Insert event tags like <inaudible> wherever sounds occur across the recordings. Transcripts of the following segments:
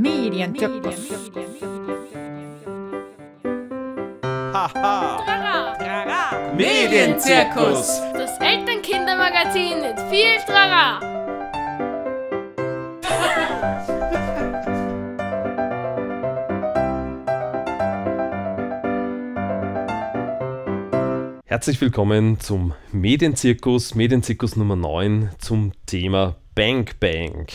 Medienzirkus. Trara, Medienzirkus. das Elternkindermagazin mit viel Trara. Herzlich willkommen zum Medienzirkus, Medienzirkus Nummer 9 zum Thema Bang Bang.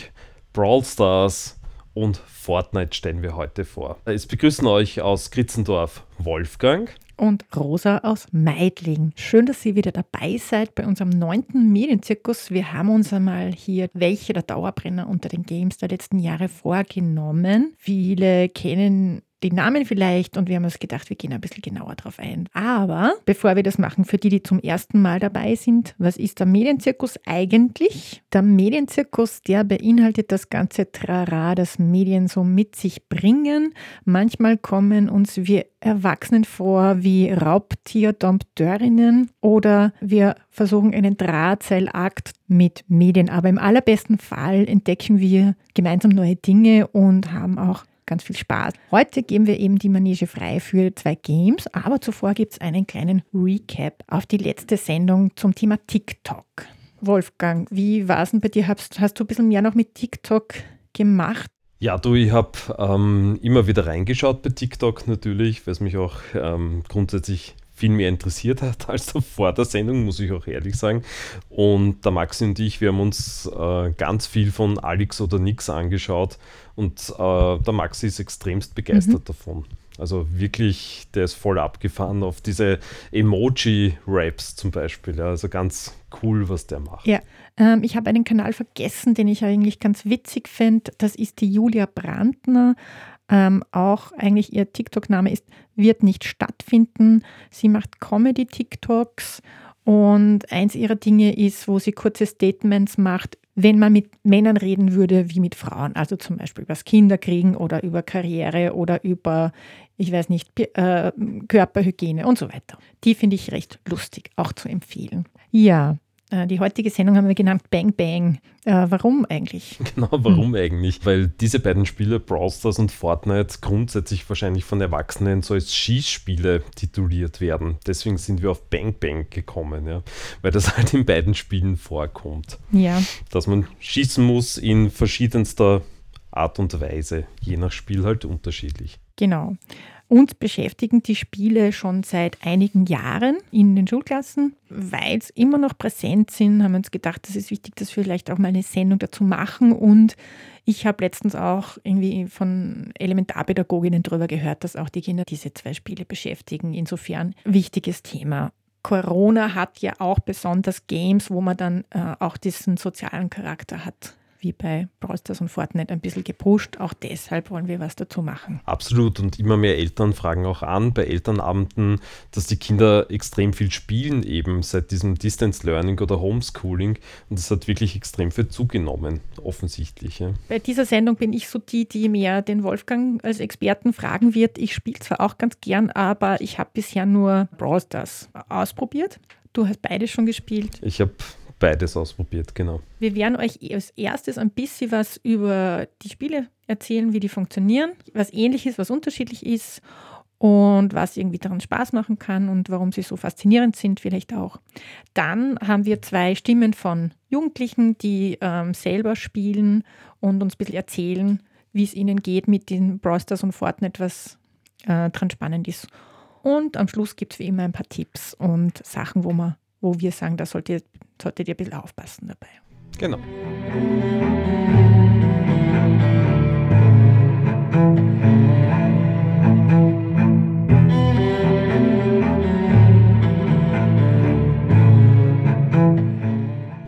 Brawl Stars und Fortnite stellen wir heute vor. Es begrüßen euch aus Kritzendorf Wolfgang. Und Rosa aus Meidling. Schön, dass ihr wieder dabei seid bei unserem neunten Medienzirkus. Wir haben uns einmal hier welche der Dauerbrenner unter den Games der letzten Jahre vorgenommen. Viele kennen die Namen vielleicht und wir haben uns gedacht, wir gehen ein bisschen genauer drauf ein. Aber bevor wir das machen, für die, die zum ersten Mal dabei sind, was ist der Medienzirkus eigentlich? Der Medienzirkus, der beinhaltet das ganze Trara, das Medien so mit sich bringen. Manchmal kommen uns wir Erwachsenen vor wie Raubtierdompteurinnen oder wir versuchen einen Drahtseilakt mit Medien. Aber im allerbesten Fall entdecken wir gemeinsam neue Dinge und haben auch ganz viel Spaß. Heute geben wir eben die Manege frei für zwei Games, aber zuvor gibt es einen kleinen Recap auf die letzte Sendung zum Thema TikTok. Wolfgang, wie war es denn bei dir? Hast, hast du ein bisschen mehr noch mit TikTok gemacht? Ja, du, ich habe ähm, immer wieder reingeschaut bei TikTok natürlich, weil es mich auch ähm, grundsätzlich viel mehr interessiert hat als vor der Sendung, muss ich auch ehrlich sagen. Und der Maxi und ich, wir haben uns äh, ganz viel von Alex oder Nix angeschaut und äh, der Maxi ist extremst begeistert Mhm. davon. Also wirklich, der ist voll abgefahren auf diese Emoji-Raps zum Beispiel. Ja, also ganz cool, was der macht. Ja, ähm, ich habe einen Kanal vergessen, den ich eigentlich ganz witzig finde. Das ist die Julia Brandner. Ähm, auch eigentlich ihr TikTok-Name ist Wird nicht stattfinden. Sie macht Comedy-TikToks und eins ihrer Dinge ist, wo sie kurze Statements macht, wenn man mit Männern reden würde wie mit Frauen. Also zum Beispiel über das Kinderkriegen oder über Karriere oder über, ich weiß nicht, äh, Körperhygiene und so weiter. Die finde ich recht lustig, auch zu empfehlen. Ja, die heutige Sendung haben wir genannt Bang Bang. Äh, warum eigentlich? <laughs> Genau, warum eigentlich? Weil diese beiden Spiele, Brawl Stars und Fortnite, grundsätzlich wahrscheinlich von Erwachsenen so als Schießspiele tituliert werden. Deswegen sind wir auf Bang Bang gekommen, ja. Weil das halt in beiden Spielen vorkommt. Ja, Dass man schießen muss in verschiedenster Art und Weise, je nach Spiel halt unterschiedlich. genau. Uns beschäftigen die Spiele schon seit einigen Jahren in den Schulklassen. Weil es immer noch präsent sind, haben wir uns gedacht, es ist wichtig, dass wir vielleicht auch mal eine Sendung dazu machen. Und ich habe letztens auch irgendwie von Elementarpädagoginnen darüber gehört, dass auch die Kinder diese zwei Spiele beschäftigen. Insofern wichtiges Thema. Corona hat ja auch besonders Games, wo man dann äh, auch diesen sozialen Charakter hat, wie bei Brawl Stars und Fortnite ein bisschen gepusht. Auch deshalb wollen wir was dazu machen. Absolut. Und immer mehr Eltern fragen auch an bei Elternabenden, dass die Kinder extrem viel spielen, eben seit diesem Distance Learning oder Homeschooling. Und das hat wirklich extrem viel zugenommen, offensichtlich. Ja. Bei dieser Sendung bin ich so die, die mehr den Wolfgang als Experten fragen wird. Ich spiele zwar auch ganz gern, aber ich habe bisher nur Brawl Stars ausprobiert. Du hast beide schon gespielt. Ich habe beides ausprobiert, genau. Wir werden euch als erstes ein bisschen was über die Spiele erzählen, wie die funktionieren, was ähnlich ist, was unterschiedlich ist und was irgendwie daran Spaß machen kann und warum sie so faszinierend sind, vielleicht auch. Dann haben wir zwei Stimmen von Jugendlichen, die ähm, selber spielen und uns ein bisschen erzählen, wie es ihnen geht mit den Brawl Stars und Fortnite, was äh, dran spannend ist. Und am Schluss gibt es wie immer ein paar Tipps und Sachen, wo, man, wo wir sagen, da solltet ihr, solltet ihr ein bisschen aufpassen dabei. Genau.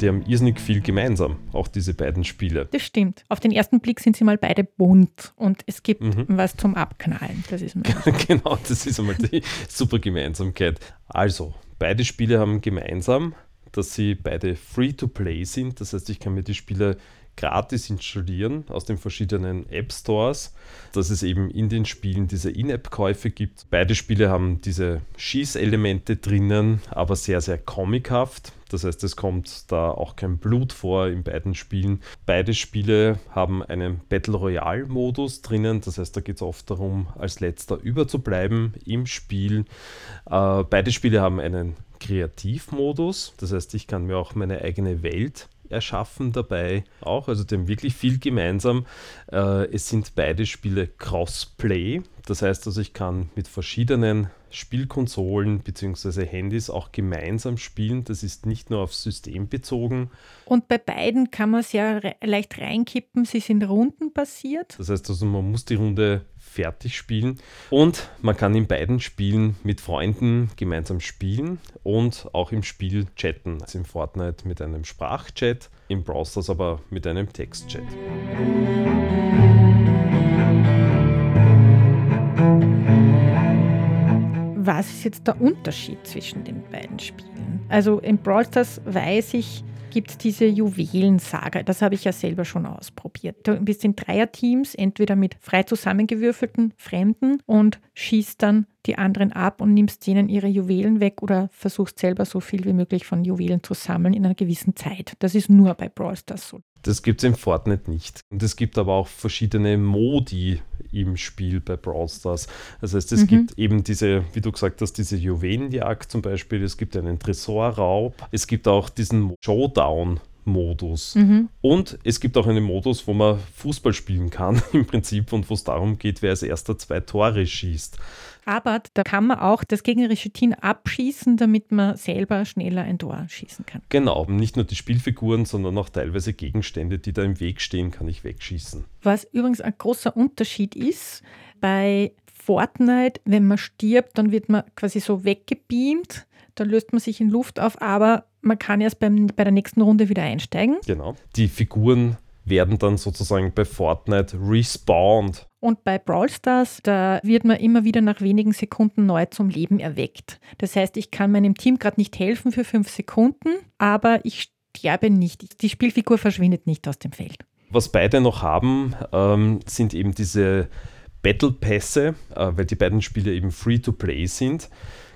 Die haben irrsinnig viel gemeinsam, auch diese beiden Spiele. Das stimmt. Auf den ersten Blick sind sie mal beide bunt und es gibt Mhm. was zum Abknallen. Das ist <laughs> genau, das ist einmal die <laughs> super Gemeinsamkeit. Also, beide Spiele haben gemeinsam, dass sie beide free-to-play sind. Das heißt, ich kann mir die Spiele gratis installieren aus den verschiedenen App Stores, dass es eben in den Spielen diese In-App-Käufe gibt. Beide Spiele haben diese Schießelemente drinnen, aber sehr, sehr comichaft. Das heißt, es kommt da auch kein Blut vor in beiden Spielen. Beide Spiele haben einen Battle Royale-Modus drinnen. Das heißt, da geht es oft darum, als letzter überzubleiben im Spiel. Äh, beide Spiele haben einen Kreativmodus. Das heißt, ich kann mir auch meine eigene Welt erschaffen dabei auch. Also die haben wirklich viel gemeinsam. Äh, es sind beide Spiele Crossplay. Das heißt also, ich kann mit verschiedenen Spielkonsolen bzw. Handys auch gemeinsam spielen. Das ist nicht nur aufs System bezogen. Und bei beiden kann man es ja re leicht reinkippen. Sie sind rundenbasiert. Das heißt also, man muss die Runde fertig spielen. Und man kann in beiden Spielen mit Freunden gemeinsam spielen und auch im Spiel chatten. Also im Fortnite mit einem Sprachchat, im Browsers aber mit einem Textchat. Was ist jetzt der Unterschied zwischen den beiden Spielen? Also in Brawl Stars weiß ich, gibt es diese Juwelensaga. Das habe ich ja selber schon ausprobiert. Du bist in Dreierteams, entweder mit frei zusammengewürfelten Fremden und schießt dann die anderen ab und nimmst denen ihre Juwelen weg oder versuchst selber so viel wie möglich von Juwelen zu sammeln in einer gewissen Zeit. Das ist nur bei Brawl Stars so. Das gibt es in Fortnite nicht. Und es gibt aber auch verschiedene Modi im Spiel bei Brawl Stars. Das heißt, es mhm. gibt eben diese, wie du gesagt hast, diese Juwelenjagd zum Beispiel, es gibt einen Tresorraub, es gibt auch diesen Showdown. Modus. Mhm. Und es gibt auch einen Modus, wo man Fußball spielen kann <laughs> im Prinzip und wo es darum geht, wer als erster zwei Tore schießt. Aber da kann man auch das gegnerische Team abschießen, damit man selber schneller ein Tor schießen kann. Genau, nicht nur die Spielfiguren, sondern auch teilweise Gegenstände, die da im Weg stehen, kann ich wegschießen. Was übrigens ein großer Unterschied ist, bei Fortnite, wenn man stirbt, dann wird man quasi so weggebeamt, dann löst man sich in Luft auf, aber man kann erst beim, bei der nächsten Runde wieder einsteigen. Genau. Die Figuren werden dann sozusagen bei Fortnite respawned. Und bei Brawl Stars, da wird man immer wieder nach wenigen Sekunden neu zum Leben erweckt. Das heißt, ich kann meinem Team gerade nicht helfen für fünf Sekunden, aber ich sterbe nicht. Die Spielfigur verschwindet nicht aus dem Feld. Was beide noch haben, ähm, sind eben diese Battle Pässe, äh, weil die beiden Spiele eben free to play sind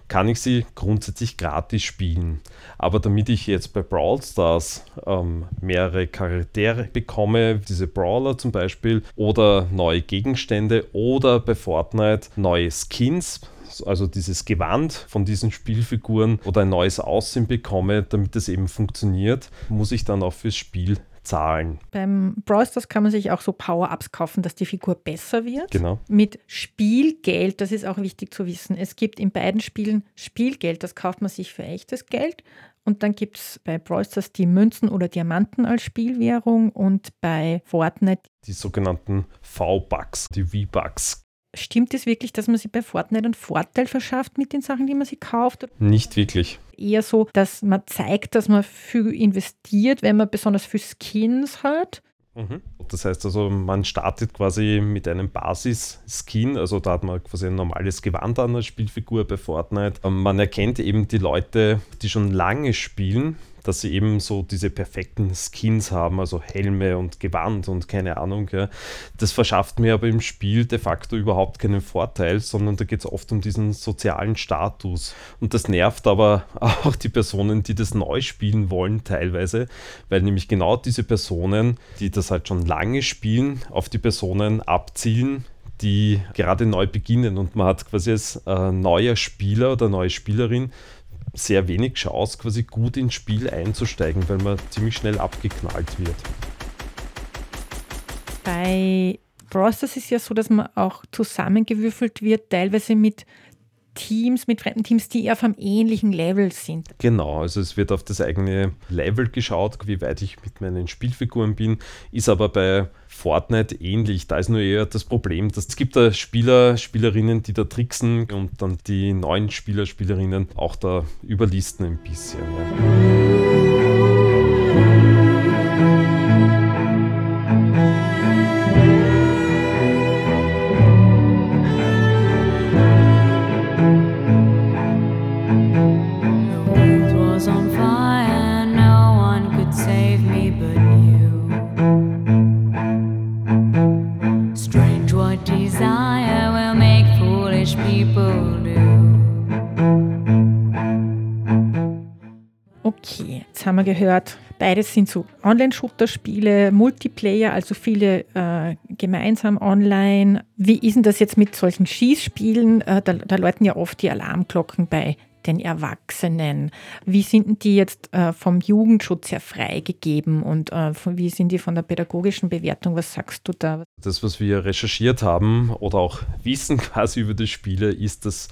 kann ich sie grundsätzlich gratis spielen. Aber damit ich jetzt bei Brawl Stars ähm, mehrere Charaktere bekomme, diese Brawler zum Beispiel, oder neue Gegenstände, oder bei Fortnite neue Skins, also dieses Gewand von diesen Spielfiguren oder ein neues Aussehen bekomme, damit es eben funktioniert, muss ich dann auch fürs Spiel zahlen. Beim Brawl Stars kann man sich auch so Power-Ups kaufen, dass die Figur besser wird. Genau. Mit Spielgeld, das ist auch wichtig zu wissen. Es gibt in beiden Spielen Spielgeld, das kauft man sich für echtes Geld. Und dann gibt es bei Brawl Stars die Münzen oder Diamanten als Spielwährung und bei Fortnite die sogenannten V-Bucks, die V-Bucks. Stimmt es wirklich, dass man sich bei Fortnite einen Vorteil verschafft mit den Sachen, die man sich kauft? Nicht wirklich. Eher so, dass man zeigt, dass man viel investiert, wenn man besonders viel Skins hat. Mhm. Das heißt also, man startet quasi mit einem Basis-Skin, also da hat man quasi ein normales Gewand an der Spielfigur bei Fortnite. Ähm, man erkennt eben die Leute, die schon lange spielen, dass sie eben so diese perfekten Skins haben, also Helme und Gewand und keine Ahnung. Ja. Das verschafft mir aber im Spiel de facto überhaupt keinen Vorteil, sondern da geht es oft um diesen sozialen Status. Und das nervt aber <laughs> auch die Personen, die das neu spielen wollen, teilweise, weil nämlich genau diese Personen, die das halt schon lange spielen, auf die Personen abzielen, die gerade neu beginnen und man hat quasi als äh, neuer Spieler oder neue Spielerin sehr wenig Chance, quasi gut ins Spiel einzusteigen, weil man ziemlich schnell abgeknallt wird. Bei Bros. ist es ja so, dass man auch zusammengewürfelt wird, teilweise mit Teams, mit fremden Teams, die auf einem ähnlichen Level sind. Genau, also es wird auf das eigene Level geschaut, wie weit ich mit meinen Spielfiguren bin, ist aber bei Fortnite ähnlich. Da ist nur eher das Problem, dass es gibt da Spieler, Spielerinnen, die da tricksen und dann die neuen Spieler, Spielerinnen auch da überlisten ein bisschen. Ja. Gehört, beides sind so Online-Shooter-Spiele, Multiplayer, also viele äh, gemeinsam online. Wie ist denn das jetzt mit solchen Schießspielen? Äh, da, da läuten ja oft die Alarmglocken bei den Erwachsenen? Wie sind die jetzt äh, vom Jugendschutz her freigegeben und äh, wie sind die von der pädagogischen Bewertung? Was sagst du da? Das, was wir recherchiert haben oder auch wissen <laughs> quasi über die Spiele, ist, dass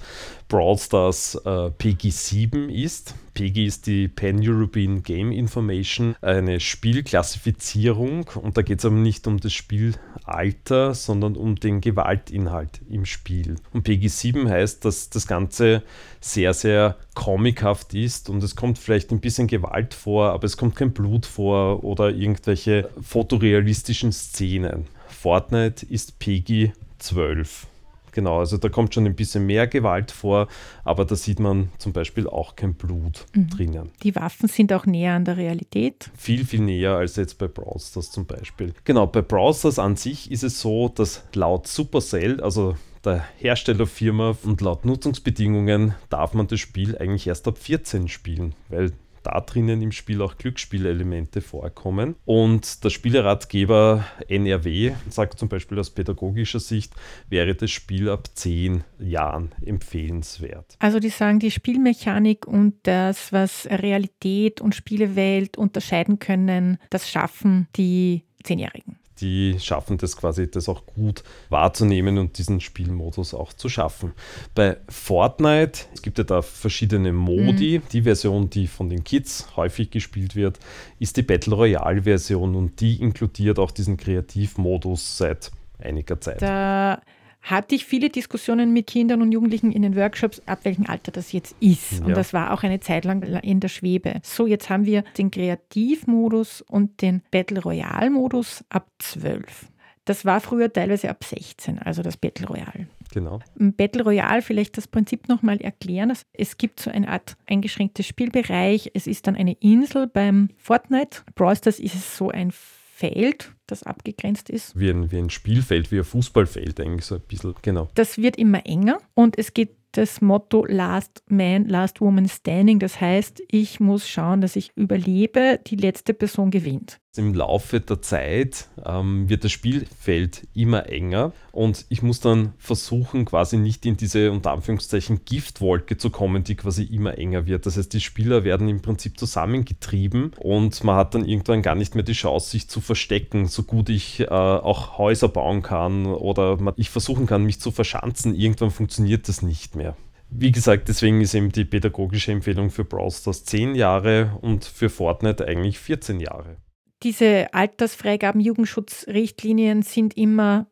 Brawl Stars äh, PG 7 ist. PG ist die Pan-European Game Information, eine Spielklassifizierung und da geht es aber nicht um das Spielalter, sondern um den Gewaltinhalt im Spiel. Und PG 7 heißt, dass das Ganze sehr, sehr comichaft ist und es kommt vielleicht ein bisschen Gewalt vor, aber es kommt kein Blut vor oder irgendwelche fotorealistischen Szenen. Fortnite ist PG 12. Genau, also da kommt schon ein bisschen mehr Gewalt vor, aber da sieht man zum Beispiel auch kein Blut mhm. drinnen. Die Waffen sind auch näher an der Realität. Viel, viel näher als jetzt bei Browsers zum Beispiel. Genau, bei Browsers an sich ist es so, dass laut Supercell, also der Herstellerfirma und laut Nutzungsbedingungen darf man das Spiel eigentlich erst ab 14 spielen, weil da drinnen im Spiel auch Glücksspielelemente vorkommen. Und der Spieleratgeber NRW sagt zum Beispiel aus pädagogischer Sicht, wäre das Spiel ab 10 Jahren empfehlenswert. Also die sagen, die Spielmechanik und das, was Realität und Spielewelt unterscheiden können, das schaffen die Zehnjährigen die schaffen das quasi, das auch gut wahrzunehmen und diesen Spielmodus auch zu schaffen. Bei Fortnite, es gibt ja da verschiedene Modi. Mhm. Die Version, die von den Kids häufig gespielt wird, ist die Battle Royale Version und die inkludiert auch diesen Kreativmodus seit einiger Zeit. Da hatte ich viele Diskussionen mit Kindern und Jugendlichen in den Workshops, ab welchem Alter das jetzt ist. Ja. Und das war auch eine Zeit lang in der Schwebe. So, jetzt haben wir den Kreativmodus und den Battle Royale-Modus ab 12. Das war früher teilweise ab 16, also das Battle Royale. Genau. Im Battle Royale vielleicht das Prinzip nochmal erklären. Es gibt so eine Art eingeschränktes Spielbereich. Es ist dann eine Insel beim Fortnite. Brawl Stars ist es so ein Feld, das abgegrenzt ist. Wie ein, wie ein Spielfeld, wie ein Fußballfeld eigentlich so ein bisschen, genau. Das wird immer enger und es geht das Motto Last Man, Last Woman Standing. Das heißt, ich muss schauen, dass ich überlebe, die letzte Person gewinnt. Im Laufe der Zeit ähm, wird das Spielfeld immer enger und ich muss dann versuchen, quasi nicht in diese unter Anführungszeichen Giftwolke zu kommen, die quasi immer enger wird. Das heißt, die Spieler werden im Prinzip zusammengetrieben und man hat dann irgendwann gar nicht mehr die Chance, sich zu verstecken, so gut ich äh, auch Häuser bauen kann oder ich versuchen kann, mich zu verschanzen. Irgendwann funktioniert das nicht mehr. Wie gesagt, deswegen ist eben die pädagogische Empfehlung für Brawl Stars 10 Jahre und für Fortnite eigentlich 14 Jahre. Diese Altersfreigaben, Jugendschutzrichtlinien sind immer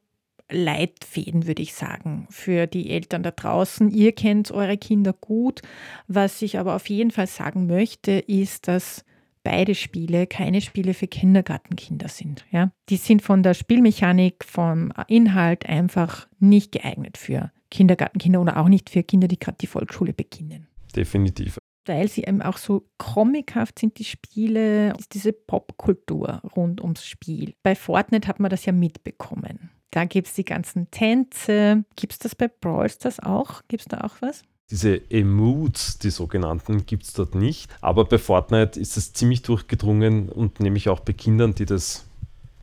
Leitfäden, würde ich sagen, für die Eltern da draußen. Ihr kennt eure Kinder gut. Was ich aber auf jeden Fall sagen möchte, ist, dass beide Spiele keine Spiele für Kindergartenkinder sind. Ja? Die sind von der Spielmechanik, vom Inhalt einfach nicht geeignet für Kindergartenkinder oder auch nicht für Kinder, die gerade die Volksschule beginnen. Definitiv weil sie eben auch so comichaft sind, die Spiele, ist diese Popkultur rund ums Spiel. Bei Fortnite hat man das ja mitbekommen. Da gibt es die ganzen Tänze. Gibt es das bei Brawl Stars auch? Gibt es da auch was? Diese Emotes, die sogenannten, gibt es dort nicht. Aber bei Fortnite ist es ziemlich durchgedrungen und nämlich auch bei Kindern, die das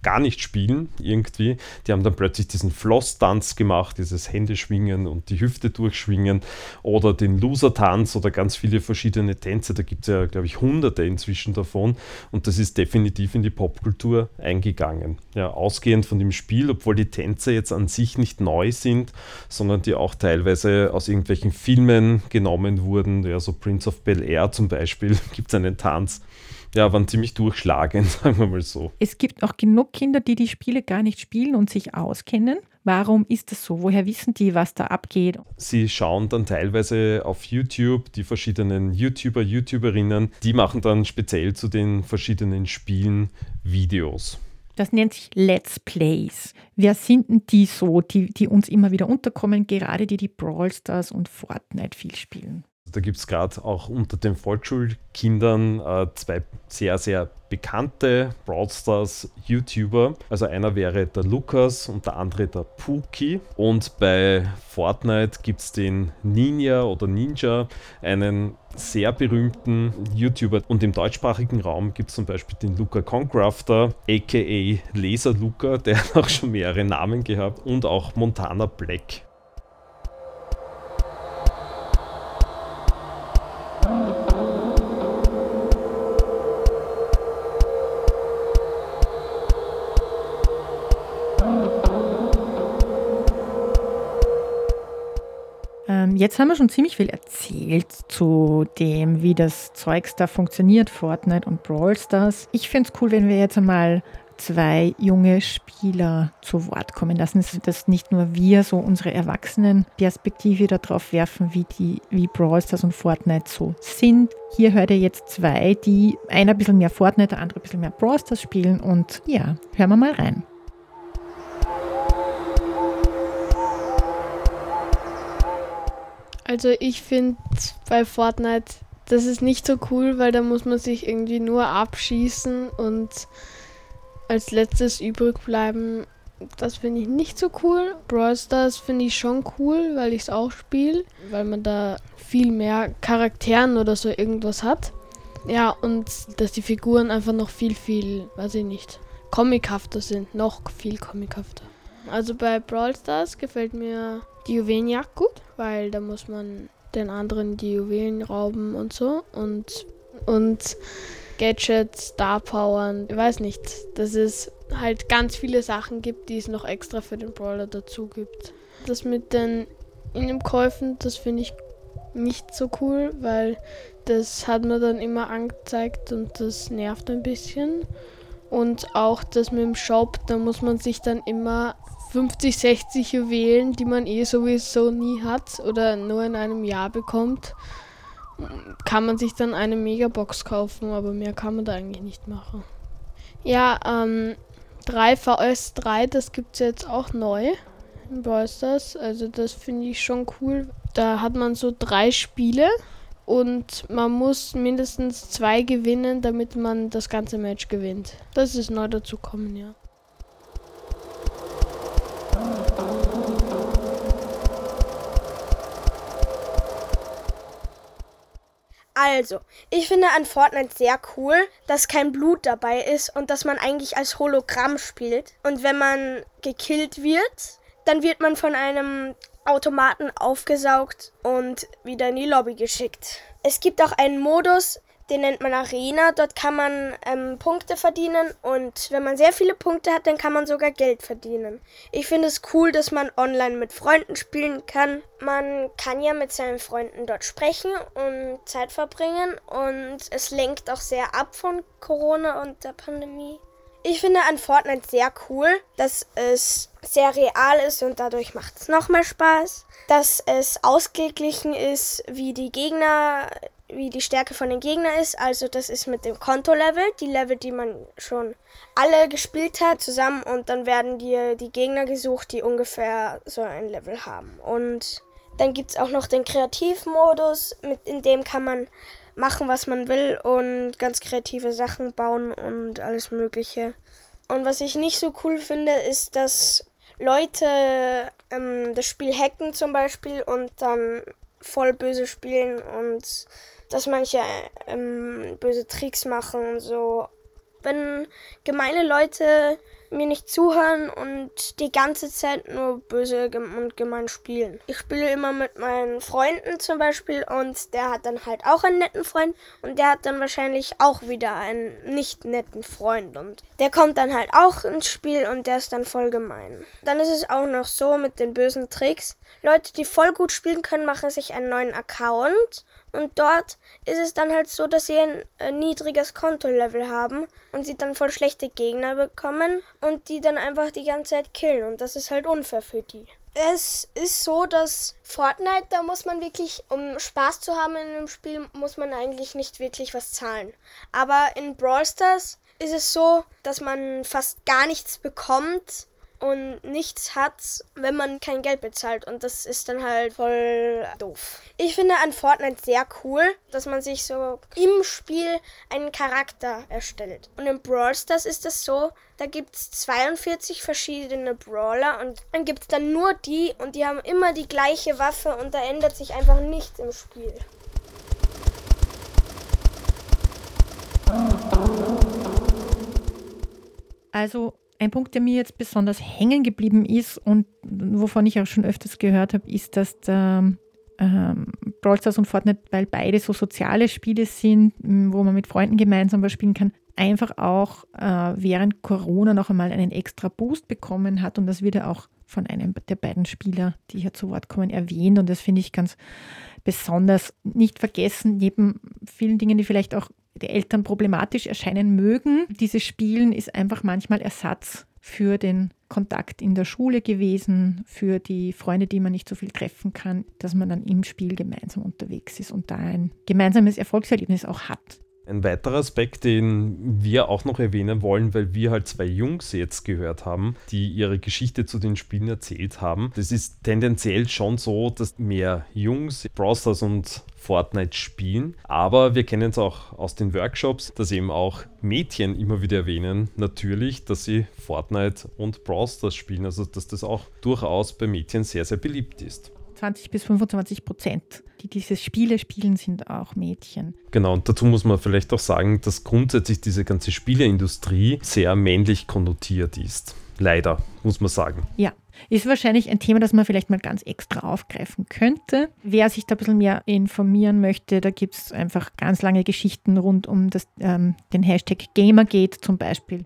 gar nicht spielen irgendwie. Die haben dann plötzlich diesen Floss-Tanz gemacht, dieses Händeschwingen und die Hüfte durchschwingen oder den Loser-Tanz oder ganz viele verschiedene Tänze. Da gibt es ja, glaube ich, hunderte inzwischen davon und das ist definitiv in die Popkultur eingegangen. Ja, ausgehend von dem Spiel, obwohl die Tänze jetzt an sich nicht neu sind, sondern die auch teilweise aus irgendwelchen Filmen genommen wurden. Ja, so Prince of Bel Air zum Beispiel <laughs> gibt es einen Tanz ja, waren ziemlich durchschlagend, <laughs> sagen wir mal so. Es gibt auch genug Kinder, die die Spiele gar nicht spielen und sich auskennen. Warum ist das so? Woher wissen die, was da abgeht? Sie schauen dann teilweise auf YouTube, die verschiedenen YouTuber, YouTuberinnen, die machen dann speziell zu den verschiedenen Spielen Videos. Das nennt sich Let's Plays. Wer sind denn die so, die, die uns immer wieder unterkommen, gerade die die Brawl Stars und Fortnite viel spielen? Da gibt es gerade auch unter den Volksschulkindern äh, zwei sehr, sehr bekannte Brawl Stars YouTuber. Also einer wäre der Lukas und der andere der Puki. Und bei Fortnite gibt es den Ninja oder Ninja, einen sehr berühmten YouTuber. Und im deutschsprachigen Raum gibt es zum Beispiel den Luca Concrafter, aka Laser Luca, der hat auch schon mehrere Namen gehabt, und auch Montana Black. Jetzt haben wir schon ziemlich viel erzählt zu dem, wie das Zeugs da funktioniert, Fortnite und Brawl Stars. Ich finde es cool, wenn wir jetzt einmal zwei junge Spieler zu Wort kommen lassen, dass nicht nur wir so unsere Erwachsenenperspektive darauf werfen, wie die, wie Brawl Stars und Fortnite so sind. Hier hört ihr jetzt zwei, die einer ein bisschen mehr Fortnite, der andere ein bisschen mehr Brawl Stars spielen und ja, hören wir mal rein. Also ich finde bei Fortnite, das ist nicht so cool, weil da muss man sich irgendwie nur abschießen und als letztes übrig bleiben. Das finde ich nicht so cool. Brawl Stars finde ich schon cool, weil ich es auch spiele, weil man da viel mehr Charakteren oder so irgendwas hat. Ja, und dass die Figuren einfach noch viel, viel, weiß ich nicht, comichafter sind. Noch viel comichafter. Also bei Brawl Stars gefällt mir die Juwelenjagd gut, weil da muss man den anderen die Juwelen rauben und so und und Gadgets, Star Powern, ich weiß nicht, dass es halt ganz viele Sachen gibt, die es noch extra für den Brawler dazu gibt. Das mit den In-Käufen, das finde ich nicht so cool, weil das hat man dann immer angezeigt und das nervt ein bisschen. Und auch das mit dem Shop, da muss man sich dann immer 50, 60 Juwelen, die man eh sowieso nie hat oder nur in einem Jahr bekommt, kann man sich dann eine Megabox kaufen, aber mehr kann man da eigentlich nicht machen. Ja, ähm, 3 VS 3, das gibt es jetzt auch neu in. Also das finde ich schon cool. Da hat man so drei Spiele und man muss mindestens zwei gewinnen, damit man das ganze Match gewinnt. Das ist neu dazukommen, ja. Also, ich finde an Fortnite sehr cool, dass kein Blut dabei ist und dass man eigentlich als Hologramm spielt. Und wenn man gekillt wird, dann wird man von einem Automaten aufgesaugt und wieder in die Lobby geschickt. Es gibt auch einen Modus, den nennt man Arena. Dort kann man ähm, Punkte verdienen und wenn man sehr viele Punkte hat, dann kann man sogar Geld verdienen. Ich finde es cool, dass man online mit Freunden spielen kann. Man kann ja mit seinen Freunden dort sprechen und Zeit verbringen und es lenkt auch sehr ab von Corona und der Pandemie. Ich finde an Fortnite sehr cool, dass es sehr real ist und dadurch macht es nochmal Spaß. Dass es ausgeglichen ist, wie die Gegner wie die Stärke von den Gegnern ist. Also das ist mit dem Konto-Level, die Level, die man schon alle gespielt hat, zusammen und dann werden dir die Gegner gesucht, die ungefähr so ein Level haben. Und dann gibt es auch noch den Kreativmodus, mit in dem kann man machen, was man will und ganz kreative Sachen bauen und alles Mögliche. Und was ich nicht so cool finde, ist, dass Leute ähm, das Spiel hacken zum Beispiel und dann voll böse spielen und dass manche ähm, böse Tricks machen und so. Wenn gemeine Leute mir nicht zuhören und die ganze Zeit nur böse und gemein spielen. Ich spiele immer mit meinen Freunden zum Beispiel und der hat dann halt auch einen netten Freund und der hat dann wahrscheinlich auch wieder einen nicht netten Freund und der kommt dann halt auch ins Spiel und der ist dann voll gemein. Dann ist es auch noch so mit den bösen Tricks. Leute, die voll gut spielen können, machen sich einen neuen Account und dort ist es dann halt so, dass sie ein äh, niedriges Kontolevel haben und sie dann voll schlechte Gegner bekommen und die dann einfach die ganze Zeit killen. Und das ist halt unfair für die. Es ist so, dass Fortnite, da muss man wirklich, um Spaß zu haben in einem Spiel, muss man eigentlich nicht wirklich was zahlen. Aber in Brawl Stars ist es so, dass man fast gar nichts bekommt und nichts hat, wenn man kein Geld bezahlt. Und das ist dann halt voll doof. Ich finde an Fortnite sehr cool, dass man sich so im Spiel einen Charakter erstellt. Und in Brawl Stars ist das so, da gibt es 42 verschiedene Brawler und dann gibt es dann nur die und die haben immer die gleiche Waffe und da ändert sich einfach nichts im Spiel. Also ein Punkt, der mir jetzt besonders hängen geblieben ist und wovon ich auch schon öfters gehört habe, ist, dass der ähm, Brawl Stars und Fortnite, weil beide so soziale Spiele sind, wo man mit Freunden gemeinsam was spielen kann, einfach auch äh, während Corona noch einmal einen extra Boost bekommen hat. Und das wird ja auch von einem der beiden Spieler, die hier zu Wort kommen, erwähnt. Und das finde ich ganz besonders nicht vergessen, neben vielen Dingen, die vielleicht auch die Eltern problematisch erscheinen mögen. Dieses Spielen ist einfach manchmal Ersatz für den Kontakt in der Schule gewesen, für die Freunde, die man nicht so viel treffen kann, dass man dann im Spiel gemeinsam unterwegs ist und da ein gemeinsames Erfolgserlebnis auch hat. Ein weiterer Aspekt, den wir auch noch erwähnen wollen, weil wir halt zwei Jungs jetzt gehört haben, die ihre Geschichte zu den Spielen erzählt haben. Das ist tendenziell schon so, dass mehr Jungs Browsers und Fortnite spielen. Aber wir kennen es auch aus den Workshops, dass eben auch Mädchen immer wieder erwähnen, natürlich, dass sie Fortnite und Brawl Stars spielen. Also dass das auch durchaus bei Mädchen sehr, sehr beliebt ist. 20 bis 25 Prozent, die diese Spiele spielen, sind auch Mädchen. Genau, und dazu muss man vielleicht auch sagen, dass grundsätzlich diese ganze Spieleindustrie sehr männlich konnotiert ist. Leider, muss man sagen. Ja, ist wahrscheinlich ein Thema, das man vielleicht mal ganz extra aufgreifen könnte. Wer sich da ein bisschen mehr informieren möchte, da gibt es einfach ganz lange Geschichten rund um das, ähm, den Hashtag Gamergate zum Beispiel.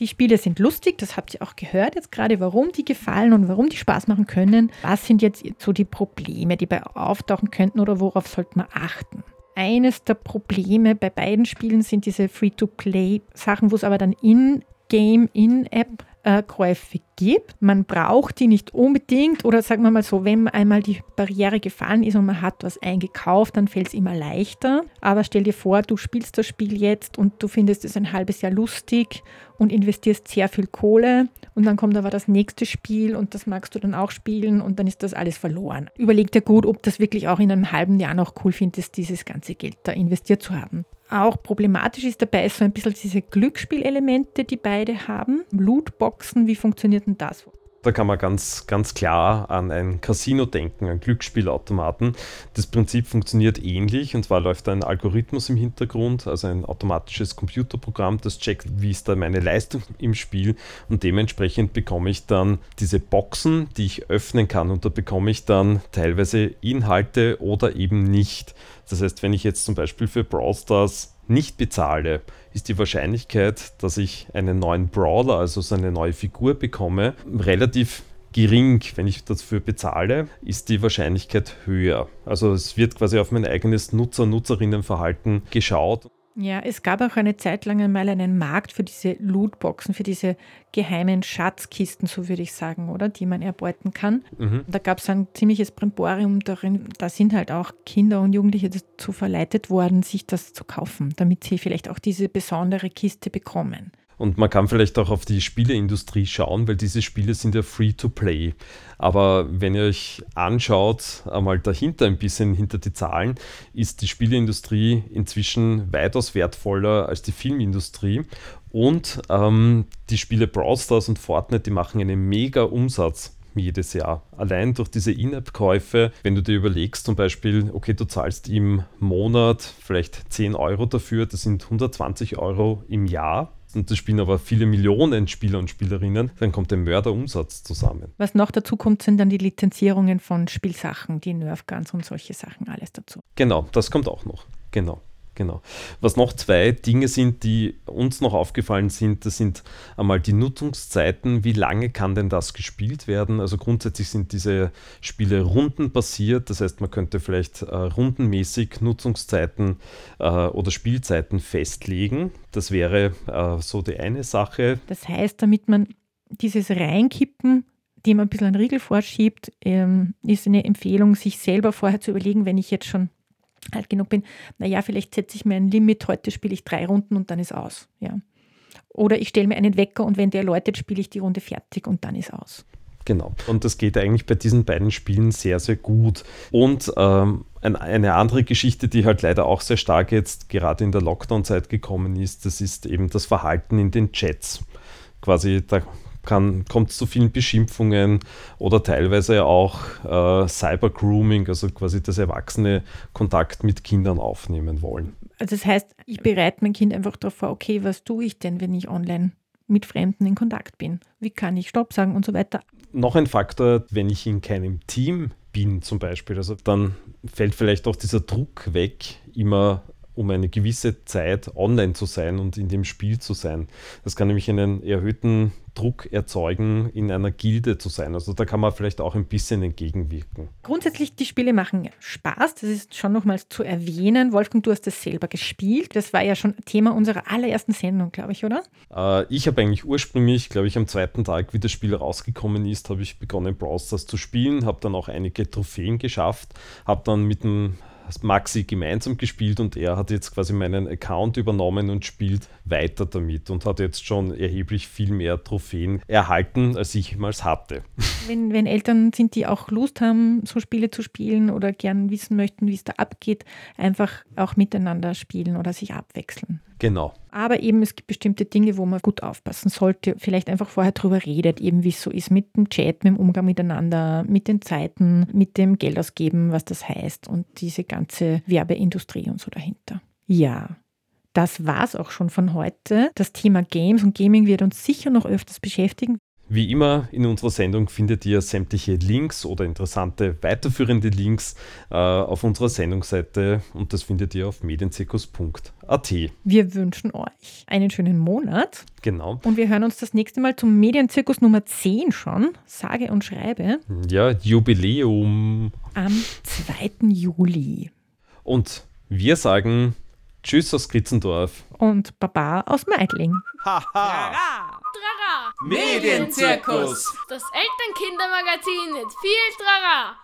Die Spiele sind lustig, das habt ihr auch gehört jetzt gerade, warum die gefallen und warum die Spaß machen können. Was sind jetzt so die Probleme, die bei auftauchen könnten oder worauf sollte man achten? Eines der Probleme bei beiden Spielen sind diese Free-to-Play-Sachen, wo es aber dann in-Game, in-App äh, Käufe gibt. Man braucht die nicht unbedingt oder sagen wir mal so, wenn einmal die Barriere gefallen ist und man hat was eingekauft, dann fällt es immer leichter. Aber stell dir vor, du spielst das Spiel jetzt und du findest es ein halbes Jahr lustig und investierst sehr viel Kohle und dann kommt aber das nächste Spiel und das magst du dann auch spielen und dann ist das alles verloren. Überleg dir gut, ob das wirklich auch in einem halben Jahr noch cool findest, dieses ganze Geld da investiert zu haben. Auch problematisch ist dabei so ein bisschen diese Glücksspielelemente, die beide haben. Lootboxen, wie funktioniert denn das? Da kann man ganz, ganz klar an ein Casino denken, an Glücksspielautomaten. Das Prinzip funktioniert ähnlich und zwar läuft ein Algorithmus im Hintergrund, also ein automatisches Computerprogramm, das checkt, wie ist da meine Leistung im Spiel und dementsprechend bekomme ich dann diese Boxen, die ich öffnen kann und da bekomme ich dann teilweise Inhalte oder eben nicht. Das heißt, wenn ich jetzt zum Beispiel für Brawl Stars nicht bezahle, ist die Wahrscheinlichkeit, dass ich einen neuen Brawler, also so eine neue Figur bekomme, relativ gering. Wenn ich dafür bezahle, ist die Wahrscheinlichkeit höher. Also es wird quasi auf mein eigenes Nutzer-Nutzerinnenverhalten geschaut. Ja, es gab auch eine Zeit lang einmal einen Markt für diese Lootboxen, für diese geheimen Schatzkisten, so würde ich sagen, oder? Die man erbeuten kann. Mhm. Da gab es ein ziemliches Brimborium darin. Da sind halt auch Kinder und Jugendliche dazu verleitet worden, sich das zu kaufen, damit sie vielleicht auch diese besondere Kiste bekommen. Und man kann vielleicht auch auf die Spieleindustrie schauen, weil diese Spiele sind ja free to play. Aber wenn ihr euch anschaut, einmal dahinter ein bisschen hinter die Zahlen, ist die Spieleindustrie inzwischen weitaus wertvoller als die Filmindustrie. Und ähm, die Spiele Brawl Stars und Fortnite, die machen einen mega Umsatz jedes Jahr. Allein durch diese In-App-Käufe, wenn du dir überlegst, zum Beispiel, okay, du zahlst im Monat vielleicht 10 Euro dafür, das sind 120 Euro im Jahr und das spielen aber viele Millionen Spieler und Spielerinnen, dann kommt ein Mörderumsatz zusammen. Was noch dazu kommt, sind dann die Lizenzierungen von Spielsachen, die Nerfguns und solche Sachen, alles dazu. Genau, das kommt auch noch. Genau. Genau. Was noch zwei Dinge sind, die uns noch aufgefallen sind, das sind einmal die Nutzungszeiten. Wie lange kann denn das gespielt werden? Also grundsätzlich sind diese Spiele rundenbasiert. Das heißt, man könnte vielleicht äh, rundenmäßig Nutzungszeiten äh, oder Spielzeiten festlegen. Das wäre äh, so die eine Sache. Das heißt, damit man dieses Reinkippen dem ein bisschen einen Riegel vorschiebt, ähm, ist eine Empfehlung, sich selber vorher zu überlegen, wenn ich jetzt schon alt genug bin, naja, vielleicht setze ich mir ein Limit, heute spiele ich drei Runden und dann ist aus. Ja. Oder ich stelle mir einen Wecker und wenn der läutet, spiele ich die Runde fertig und dann ist aus. Genau. Und das geht eigentlich bei diesen beiden Spielen sehr, sehr gut. Und ähm, eine andere Geschichte, die halt leider auch sehr stark jetzt gerade in der Lockdown-Zeit gekommen ist, das ist eben das Verhalten in den Chats. Quasi, da kann, kommt es zu vielen Beschimpfungen oder teilweise auch äh, Cyber-Grooming, also quasi das Erwachsene Kontakt mit Kindern aufnehmen wollen. Also das heißt, ich bereite mein Kind einfach darauf vor, okay, was tue ich denn, wenn ich online mit Fremden in Kontakt bin? Wie kann ich Stopp sagen und so weiter? Noch ein Faktor, wenn ich in keinem Team bin zum Beispiel, also dann fällt vielleicht auch dieser Druck weg, immer um eine gewisse Zeit online zu sein und in dem Spiel zu sein. Das kann nämlich einen erhöhten Druck erzeugen, in einer Gilde zu sein. Also da kann man vielleicht auch ein bisschen entgegenwirken. Grundsätzlich, die Spiele machen Spaß. Das ist schon nochmals zu erwähnen. Wolfgang, du hast das selber gespielt. Das war ja schon Thema unserer allerersten Sendung, glaube ich, oder? Äh, ich habe eigentlich ursprünglich, glaube ich, am zweiten Tag, wie das Spiel rausgekommen ist, habe ich begonnen, Browsers zu spielen, habe dann auch einige Trophäen geschafft, habe dann mit dem Maxi gemeinsam gespielt und er hat jetzt quasi meinen Account übernommen und spielt weiter damit und hat jetzt schon erheblich viel mehr Trophäen erhalten, als ich jemals hatte. Wenn, wenn Eltern sind, die auch Lust haben, so Spiele zu spielen oder gern wissen möchten, wie es da abgeht, einfach auch miteinander spielen oder sich abwechseln. Genau. Aber eben, es gibt bestimmte Dinge, wo man gut aufpassen sollte. Vielleicht einfach vorher drüber redet, eben wie es so ist mit dem Chat, mit dem Umgang miteinander, mit den Zeiten, mit dem Geld ausgeben, was das heißt und diese ganze Werbeindustrie und so dahinter. Ja, das war's auch schon von heute. Das Thema Games und Gaming wird uns sicher noch öfters beschäftigen. Wie immer in unserer Sendung findet ihr sämtliche Links oder interessante weiterführende Links äh, auf unserer Sendungsseite und das findet ihr auf medienzirkus.at. Wir wünschen euch einen schönen Monat. Genau. Und wir hören uns das nächste Mal zum Medienzirkus Nummer 10 schon, sage und schreibe. Ja, Jubiläum. Am 2. Juli. Und wir sagen Tschüss aus Kritzendorf. Und Baba aus Meidling. Haha. Trara. Trara. Medienzirkus. Das Elternkindermagazin mit viel Trara.